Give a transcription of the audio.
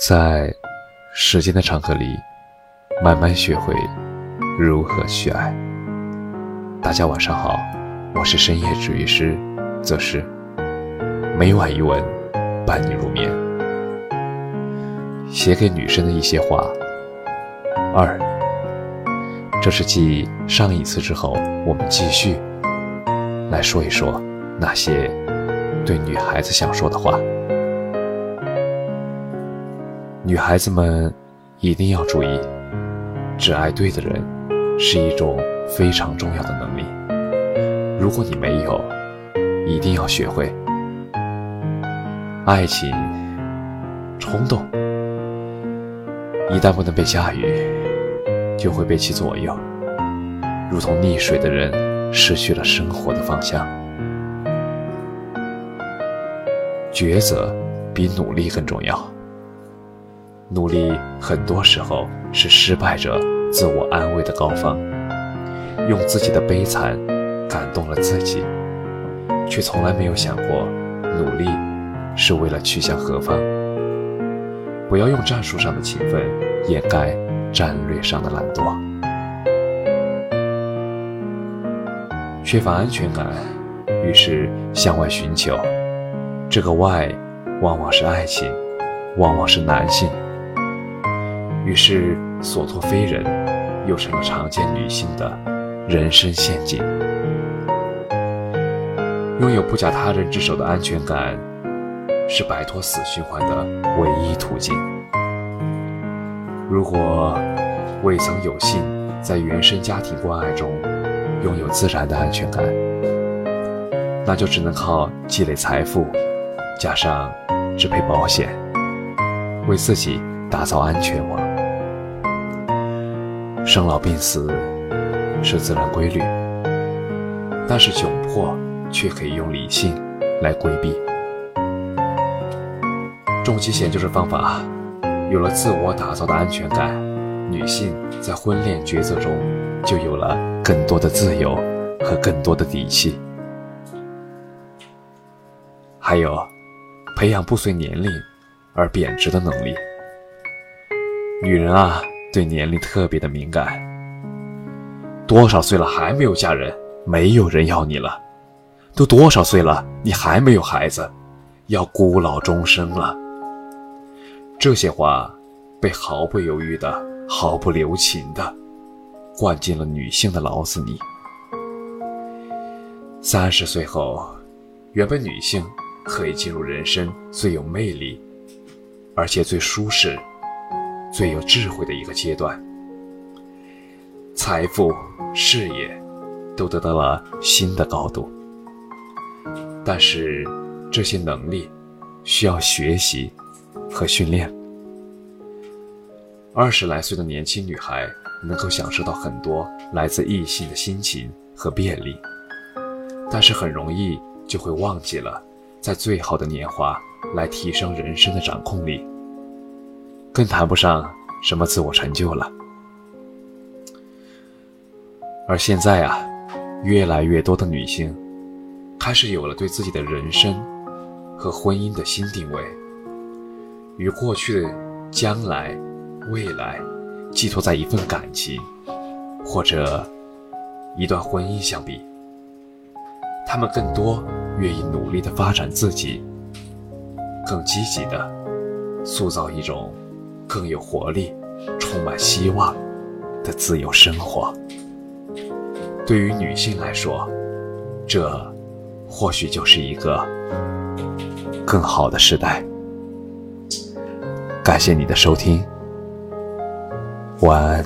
在时间的长河里，慢慢学会如何去爱。大家晚上好，我是深夜治愈师则是每晚一文伴你入眠。写给女生的一些话。二，这是继上一次之后，我们继续来说一说那些对女孩子想说的话。女孩子们一定要注意，只爱对的人是一种非常重要的能力。如果你没有，一定要学会。爱情冲动，一旦不能被驾驭，就会被其左右，如同溺水的人失去了生活的方向。抉择比努力更重要。努力很多时候是失败者自我安慰的高方，用自己的悲惨感动了自己，却从来没有想过努力是为了去向何方。不要用战术上的勤奋掩盖战略上的懒惰。缺乏安全感，于是向外寻求，这个外往往是爱情，往往是男性。于是所托非人，又成了常见女性的人生陷阱。拥有不假他人之手的安全感，是摆脱死循环的唯一途径。如果未曾有幸在原生家庭关爱中拥有自然的安全感，那就只能靠积累财富，加上支配保险，为自己打造安全网。生老病死是自然规律，但是窘迫却可以用理性来规避。重疾险就是方法。有了自我打造的安全感，女性在婚恋抉择中就有了更多的自由和更多的底气。还有，培养不随年龄而贬值的能力。女人啊。对年龄特别的敏感，多少岁了还没有嫁人？没有人要你了。都多少岁了，你还没有孩子？要孤老终生了。这些话被毫不犹豫的、毫不留情的灌进了女性的脑子里。三十岁后，原本女性可以进入人生最有魅力，而且最舒适。最有智慧的一个阶段，财富、事业都得到了新的高度，但是这些能力需要学习和训练。二十来岁的年轻女孩能够享受到很多来自异性的心情和便利，但是很容易就会忘记了，在最好的年华来提升人生的掌控力。更谈不上什么自我成就了。而现在啊，越来越多的女性开始有了对自己的人生和婚姻的新定位，与过去的将来、未来寄托在一份感情或者一段婚姻相比，她们更多愿意努力的发展自己，更积极的塑造一种。更有活力、充满希望的自由生活，对于女性来说，这或许就是一个更好的时代。感谢你的收听，晚安。